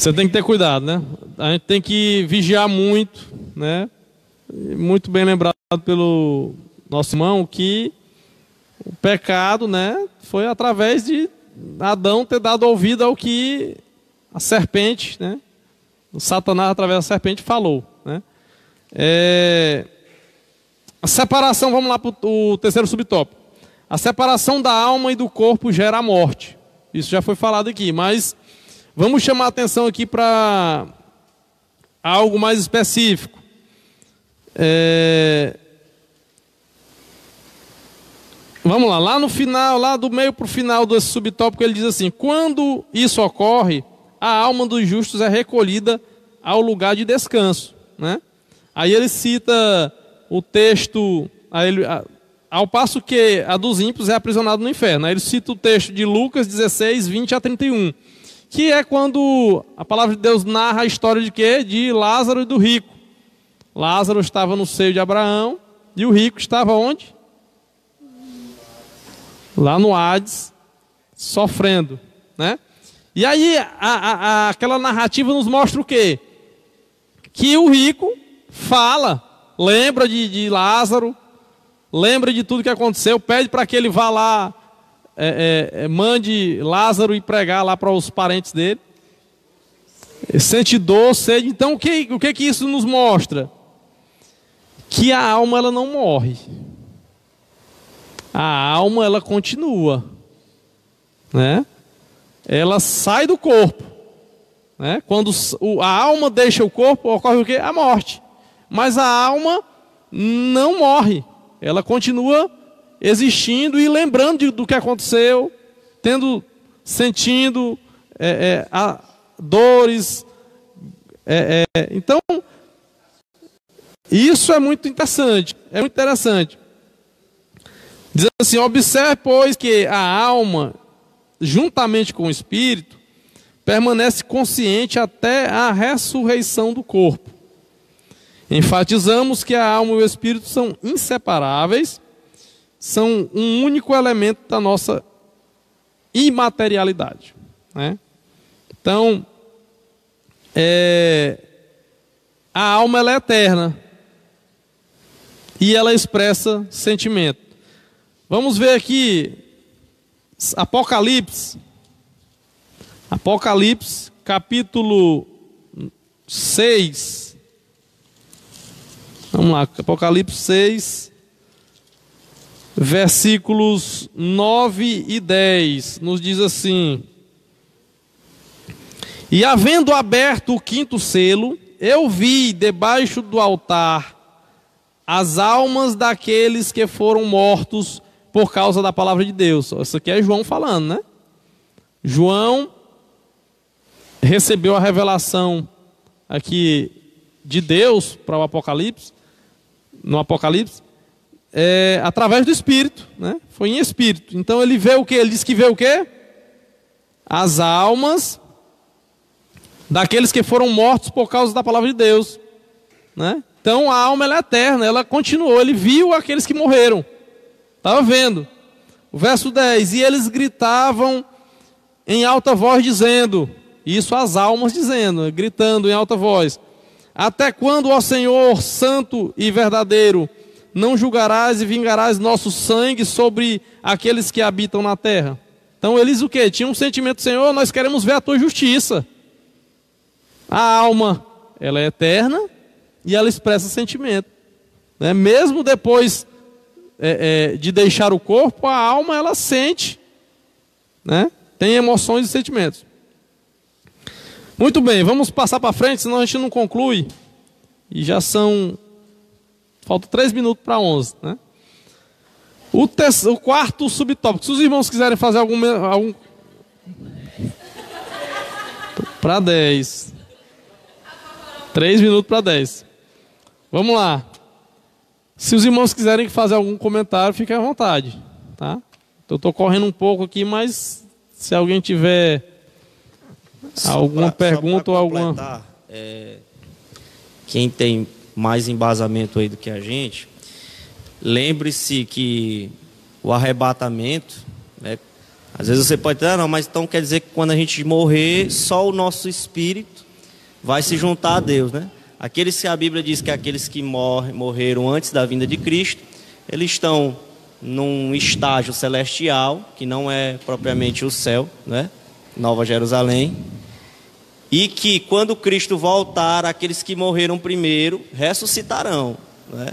Você tem que ter cuidado, né? A gente tem que vigiar muito, né? Muito bem lembrado pelo nosso irmão que o pecado, né, foi através de Adão ter dado ouvido ao que a serpente, né, o Satanás através da serpente falou, né? É... A separação, vamos lá para o terceiro subtópico. A separação da alma e do corpo gera a morte. Isso já foi falado aqui, mas Vamos chamar a atenção aqui para algo mais específico. É... Vamos lá, lá no final, lá do meio para o final desse subtópico, ele diz assim: quando isso ocorre, a alma dos justos é recolhida ao lugar de descanso. Né? Aí ele cita o texto, ele, ao passo que a dos ímpios é aprisionada no inferno. Aí ele cita o texto de Lucas 16, 20 a 31 que é quando a palavra de Deus narra a história de quê? De Lázaro e do rico. Lázaro estava no seio de Abraão e o rico estava onde? Lá no Hades, sofrendo, né? E aí a, a, a, aquela narrativa nos mostra o quê? Que o rico fala, lembra de, de Lázaro, lembra de tudo que aconteceu, pede para que ele vá lá é, é, é, mande Lázaro ir pregar lá para os parentes dele. Sente dor, sede. Então, o que, o que que isso nos mostra? Que a alma ela não morre. A alma ela continua, né? Ela sai do corpo, né? Quando a alma deixa o corpo, ocorre o que? A morte. Mas a alma não morre. Ela continua existindo e lembrando do que aconteceu, tendo, sentindo é, é, a, dores. É, é, então, isso é muito interessante. É muito interessante. Diz assim: observe, pois, que a alma, juntamente com o espírito, permanece consciente até a ressurreição do corpo. Enfatizamos que a alma e o espírito são inseparáveis são um único elemento da nossa imaterialidade. Né? Então, é, a alma é eterna e ela expressa sentimento. Vamos ver aqui Apocalipse. Apocalipse, capítulo 6. Vamos lá, Apocalipse 6 versículos 9 e 10, nos diz assim: E havendo aberto o quinto selo, eu vi debaixo do altar as almas daqueles que foram mortos por causa da palavra de Deus. Isso aqui é João falando, né? João recebeu a revelação aqui de Deus para o Apocalipse, no Apocalipse, é, através do Espírito, né? Foi em Espírito. Então ele vê o que? Ele diz que vê o que? As almas daqueles que foram mortos por causa da palavra de Deus, né? Então a alma é eterna, ela continuou. Ele viu aqueles que morreram, estava vendo. O verso 10: E eles gritavam em alta voz, dizendo: Isso as almas dizendo, gritando em alta voz: Até quando, ó Senhor, santo e verdadeiro, não julgarás e vingarás nosso sangue sobre aqueles que habitam na terra? Então eles o que? Tinham um sentimento, Senhor, nós queremos ver a tua justiça. A alma, ela é eterna e ela expressa sentimento. Né? Mesmo depois é, é, de deixar o corpo, a alma ela sente, né? tem emoções e sentimentos. Muito bem, vamos passar para frente, senão a gente não conclui. E já são. Falta três minutos para onze. Né? O, o quarto subtópico. Se os irmãos quiserem fazer algum. algum... para dez. Três minutos para dez. Vamos lá. Se os irmãos quiserem fazer algum comentário, fiquem à vontade. Tá? Eu estou correndo um pouco aqui, mas se alguém tiver alguma pra, pergunta ou alguma. É, quem tem mais embasamento aí do que a gente, lembre-se que o arrebatamento, né, às vezes você pode dizer, ah, não, mas então quer dizer que quando a gente morrer, só o nosso espírito vai se juntar a Deus, né? Aqueles que a Bíblia diz que aqueles que morre, morreram antes da vinda de Cristo, eles estão num estágio celestial, que não é propriamente o céu, né? Nova Jerusalém. E que quando Cristo voltar, aqueles que morreram primeiro ressuscitarão, né?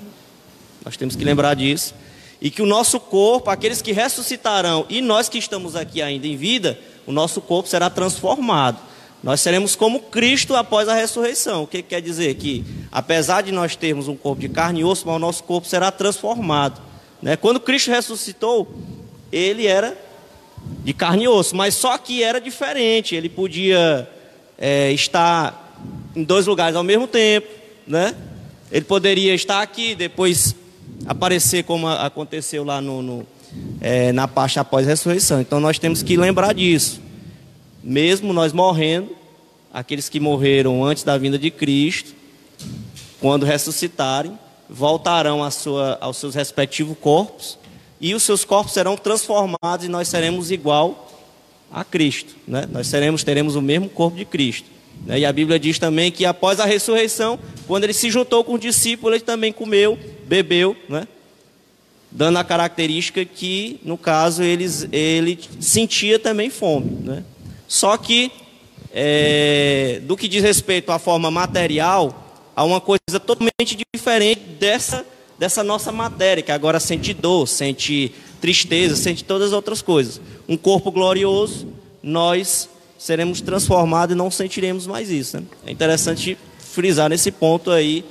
Nós temos que lembrar disso. E que o nosso corpo, aqueles que ressuscitarão e nós que estamos aqui ainda em vida, o nosso corpo será transformado. Nós seremos como Cristo após a ressurreição. O que quer dizer? Que apesar de nós termos um corpo de carne e osso, mas o nosso corpo será transformado. Né? Quando Cristo ressuscitou, ele era de carne e osso, mas só que era diferente. Ele podia é, estar em dois lugares ao mesmo tempo. Né? Ele poderia estar aqui, depois aparecer como aconteceu lá no, no é, na parte após a ressurreição. Então nós temos que lembrar disso mesmo nós morrendo, aqueles que morreram antes da vinda de Cristo, quando ressuscitarem, voltarão sua, aos seus respectivos corpos e os seus corpos serão transformados e nós seremos igual a Cristo. Né? Nós seremos, teremos o mesmo corpo de Cristo. Né? E a Bíblia diz também que após a ressurreição, quando ele se juntou com os discípulos, ele também comeu, bebeu, né? dando a característica que, no caso, eles, ele sentia também fome. Né? Só que, é, do que diz respeito à forma material, há uma coisa totalmente diferente dessa, dessa nossa matéria, que agora sente dor, sente tristeza, sente todas as outras coisas. Um corpo glorioso, nós seremos transformados e não sentiremos mais isso. Né? É interessante frisar nesse ponto aí,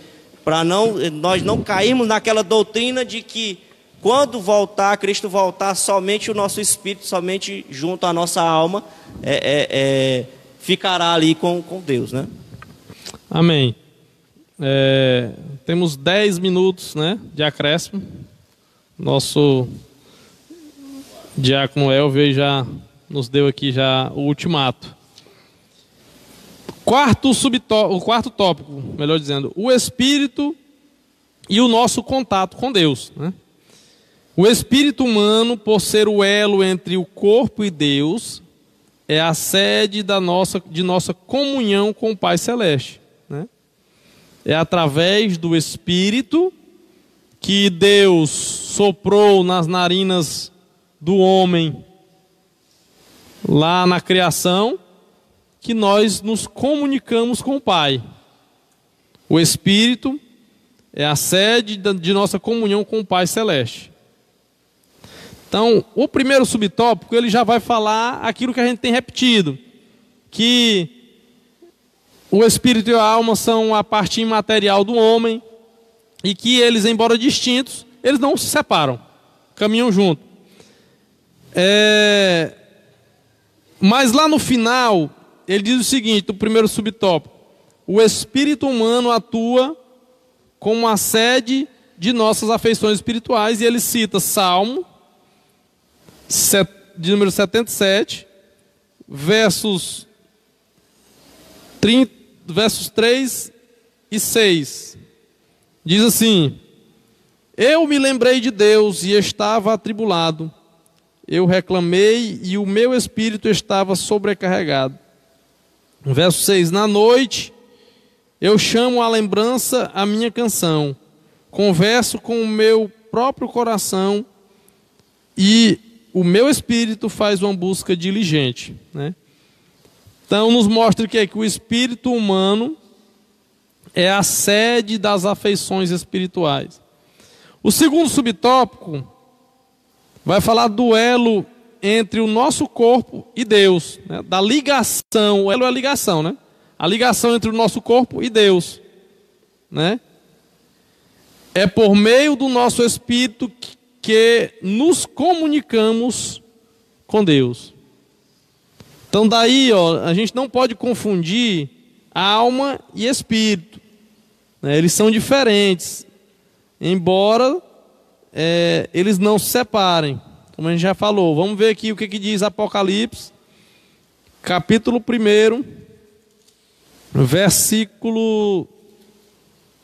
para não, nós não cairmos naquela doutrina de que quando voltar, Cristo voltar, somente o nosso espírito, somente junto à nossa alma, é, é, é, ficará ali com, com Deus, né? Amém. É, temos 10 minutos né, de acréscimo. Nosso diácono Elvio já nos deu aqui já o ultimato. Quarto o quarto tópico, melhor dizendo, o Espírito e o nosso contato com Deus. Né? O espírito humano, por ser o elo entre o corpo e Deus, é a sede da nossa, de nossa comunhão com o Pai Celeste. Né? É através do Espírito que Deus soprou nas narinas do homem lá na criação que nós nos comunicamos com o Pai. O Espírito é a sede de nossa comunhão com o Pai Celeste. Então, o primeiro subtópico, ele já vai falar aquilo que a gente tem repetido, que o espírito e a alma são a parte imaterial do homem e que eles, embora distintos, eles não se separam, caminham junto. É... Mas lá no final, ele diz o seguinte: o primeiro subtópico, o espírito humano atua como a sede de nossas afeições espirituais, e ele cita Salmo, de número 77, versos, 30, versos 3 e 6. Diz assim: Eu me lembrei de Deus e estava atribulado. Eu reclamei e o meu espírito estava sobrecarregado. Verso 6: Na noite eu chamo à lembrança a minha canção, converso com o meu próprio coração e o meu espírito faz uma busca diligente. Né? Então, nos mostra que, é que o espírito humano é a sede das afeições espirituais. O segundo subtópico vai falar do elo entre o nosso corpo e Deus, né? da ligação. O elo é a ligação, né? A ligação entre o nosso corpo e Deus, né? É por meio do nosso espírito que, que nos comunicamos com Deus. Então daí, ó, a gente não pode confundir alma e espírito. Né? Eles são diferentes, embora é, eles não se separem. Como a gente já falou. Vamos ver aqui o que, que diz Apocalipse, capítulo 1, versículo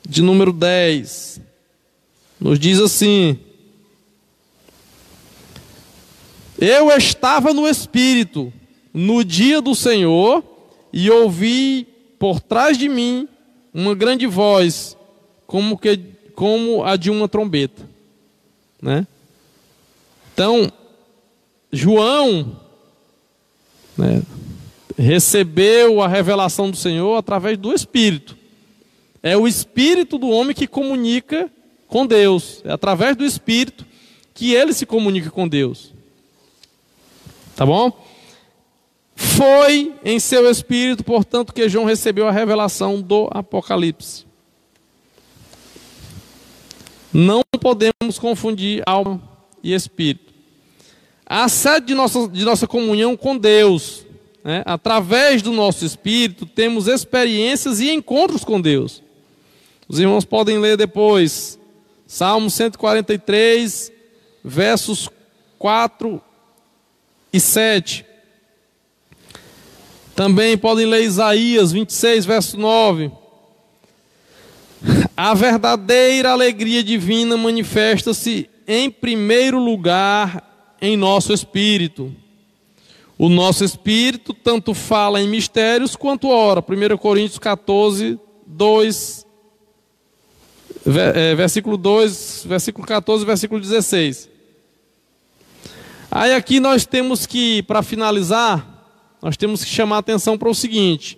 de número 10. Nos diz assim: Eu estava no Espírito no dia do Senhor e ouvi por trás de mim uma grande voz, como, que, como a de uma trombeta. Né? Então, João né, recebeu a revelação do Senhor através do Espírito. É o Espírito do homem que comunica com Deus. É através do Espírito que ele se comunica com Deus. Tá bom? Foi em seu espírito, portanto, que João recebeu a revelação do Apocalipse. Não podemos confundir alma e espírito. A sede de nossa, de nossa comunhão com Deus, né? através do nosso espírito, temos experiências e encontros com Deus. Os irmãos podem ler depois, Salmo 143, versos 4 e 7. Também podem ler Isaías 26, verso 9. A verdadeira alegria divina manifesta-se em primeiro lugar em nosso espírito. O nosso espírito tanto fala em mistérios quanto ora. 1 Coríntios 14, 2, é, versículo 2, versículo 14, versículo 16. Aí aqui nós temos que, para finalizar, nós temos que chamar atenção para o seguinte.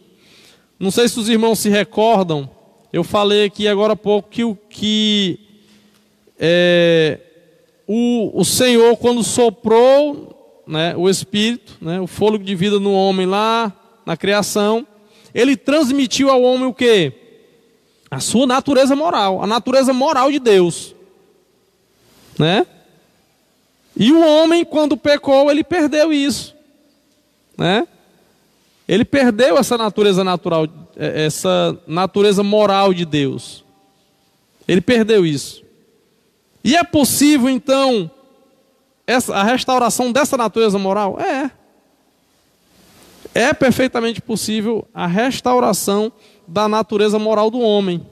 Não sei se os irmãos se recordam, eu falei aqui agora há pouco que o que é, o, o Senhor, quando soprou né, o Espírito, né, o fôlego de vida no homem lá na criação, ele transmitiu ao homem o que? A sua natureza moral, a natureza moral de Deus. Né? E o homem, quando pecou, ele perdeu isso. Né? Ele perdeu essa natureza natural, essa natureza moral de Deus. Ele perdeu isso. E é possível então essa, a restauração dessa natureza moral? É. É perfeitamente possível a restauração da natureza moral do homem.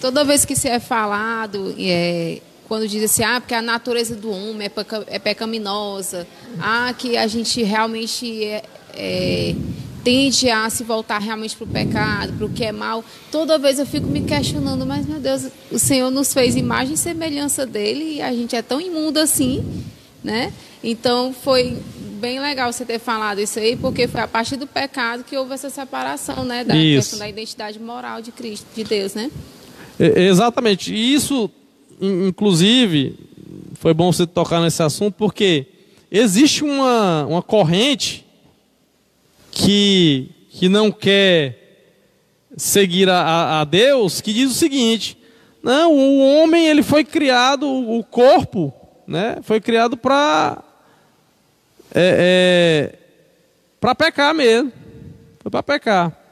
Toda vez que se é falado, é, quando diz assim, ah, porque a natureza do homem é, é pecaminosa, ah, que a gente realmente é, é, tende a se voltar realmente para o pecado, para o que é mal, toda vez eu fico me questionando, mas meu Deus, o Senhor nos fez imagem e semelhança dele e a gente é tão imundo assim, né? Então foi bem legal você ter falado isso aí, porque foi a partir do pecado que houve essa separação, né, da isso. questão da identidade moral de Cristo, de Deus, né? Exatamente. E isso, inclusive, foi bom você tocar nesse assunto, porque existe uma, uma corrente que, que não quer seguir a, a Deus, que diz o seguinte: não, o homem ele foi criado, o corpo, né, foi criado para é, é, para pecar mesmo, foi para pecar.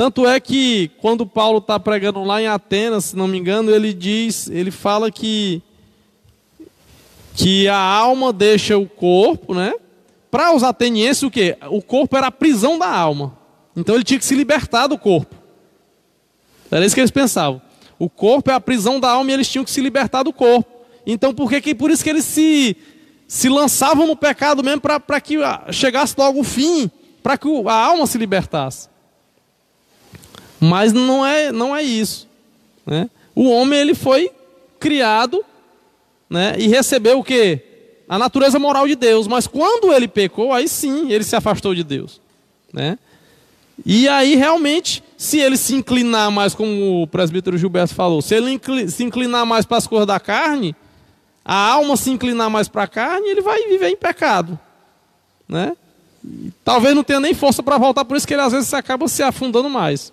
Tanto é que quando Paulo está pregando lá em Atenas, se não me engano, ele diz, ele fala que que a alma deixa o corpo, né? Para os atenienses o que? O corpo era a prisão da alma. Então ele tinha que se libertar do corpo. Era isso que eles pensavam. O corpo é a prisão da alma e eles tinham que se libertar do corpo. Então por que, que por isso que eles se se lançavam no pecado mesmo para que chegasse logo o fim, para que a alma se libertasse? Mas não é, não é isso. Né? O homem ele foi criado né, e recebeu o que? A natureza moral de Deus. Mas quando ele pecou, aí sim ele se afastou de Deus. Né? E aí realmente, se ele se inclinar mais, como o presbítero Gilberto falou, se ele se inclinar mais para as coisas da carne, a alma se inclinar mais para a carne, ele vai viver em pecado. Né? talvez não tenha nem força para voltar, por isso que ele às vezes acaba se afundando mais.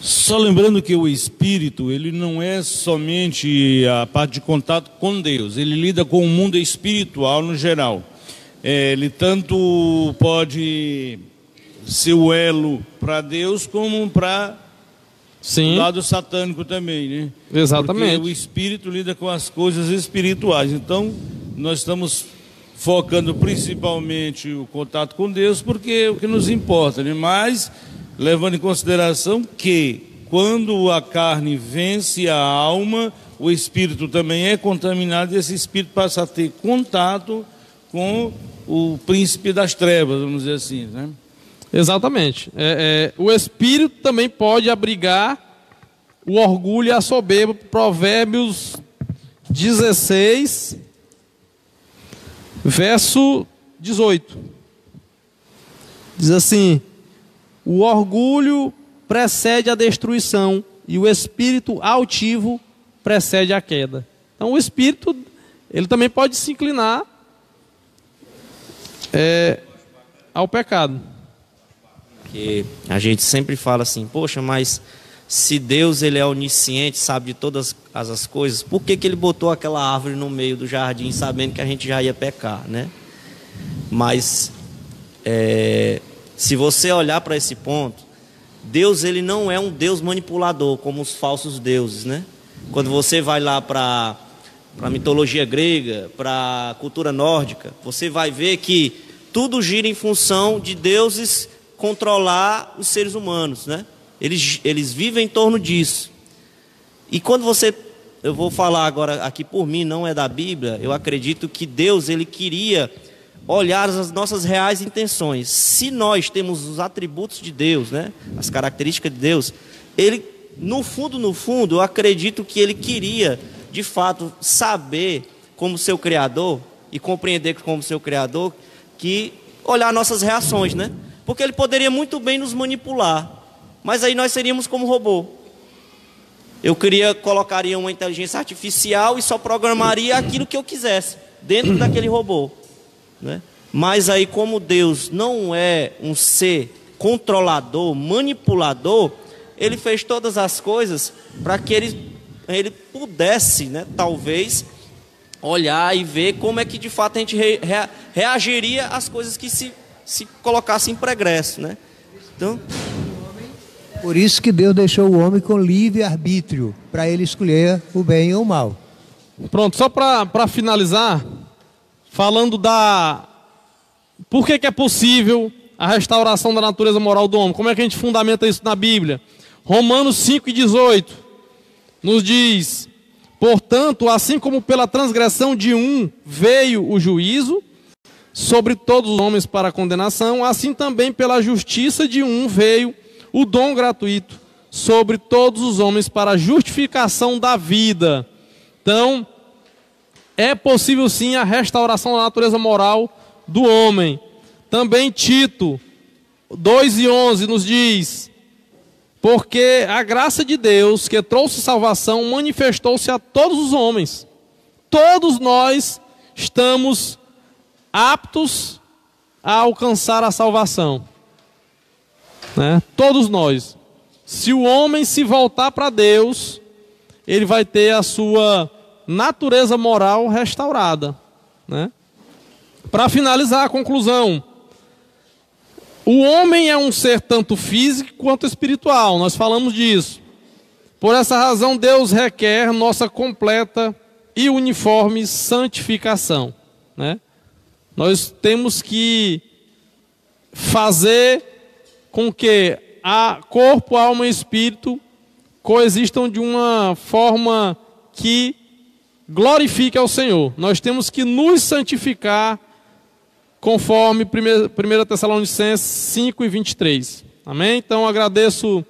Só lembrando que o espírito, ele não é somente a parte de contato com Deus, ele lida com o mundo espiritual no geral. É, ele tanto pode ser o elo para Deus como para o lado satânico também, né? Exatamente. Porque o espírito lida com as coisas espirituais. Então, nós estamos focando principalmente o contato com Deus, porque é o que nos importa, né? Mas levando em consideração que quando a carne vence a alma, o espírito também é contaminado e esse espírito passa a ter contato com o príncipe das trevas, vamos dizer assim, né? Exatamente. É, é, o espírito também pode abrigar o orgulho e a soberba. Provérbios 16, verso 18. Diz assim: o orgulho precede a destruição e o espírito altivo precede a queda. Então o espírito ele também pode se inclinar é, ao pecado. Que a gente sempre fala assim, poxa, mas se Deus ele é onisciente, sabe de todas as, as coisas, por que, que ele botou aquela árvore no meio do jardim, sabendo que a gente já ia pecar, né? Mas é, se você olhar para esse ponto, Deus ele não é um Deus manipulador como os falsos deuses, né? Quando você vai lá para a mitologia grega, para cultura nórdica, você vai ver que tudo gira em função de deuses controlar os seres humanos, né? Eles, eles vivem em torno disso. E quando você, eu vou falar agora aqui por mim, não é da Bíblia, eu acredito que Deus ele queria olhar as nossas reais intenções. Se nós temos os atributos de Deus, né, as características de Deus, ele, no fundo, no fundo, eu acredito que ele queria, de fato, saber como seu Criador e compreender como seu Criador, que olhar nossas reações, né? Porque ele poderia muito bem nos manipular, mas aí nós seríamos como robô. Eu queria colocaria uma inteligência artificial e só programaria aquilo que eu quisesse dentro daquele robô. Né? Mas aí, como Deus não é um ser controlador, manipulador, ele fez todas as coisas para que ele, ele pudesse, né, talvez, olhar e ver como é que de fato a gente re, re, reagiria às coisas que se, se colocassem em progresso. Né? Então. Por isso que Deus deixou o homem com livre arbítrio, para ele escolher o bem ou o mal. Pronto, só para finalizar, falando da. Por que, que é possível a restauração da natureza moral do homem? Como é que a gente fundamenta isso na Bíblia? Romanos 5 e 18 nos diz: Portanto, assim como pela transgressão de um veio o juízo sobre todos os homens para condenação, assim também pela justiça de um veio o dom gratuito sobre todos os homens para a justificação da vida. Então, é possível sim a restauração da natureza moral do homem. Também Tito 2 e 11 nos diz Porque a graça de Deus que trouxe salvação manifestou-se a todos os homens. Todos nós estamos aptos a alcançar a salvação. Né? Todos nós. Se o homem se voltar para Deus, ele vai ter a sua natureza moral restaurada. Né? Para finalizar a conclusão, o homem é um ser tanto físico quanto espiritual, nós falamos disso. Por essa razão, Deus requer nossa completa e uniforme santificação. Né? Nós temos que fazer com que a corpo, alma e espírito coexistam de uma forma que glorifique ao Senhor. Nós temos que nos santificar conforme 1 Tessalonicenses 5 e 23. Amém? Então agradeço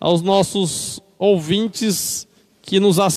aos nossos ouvintes que nos assistem.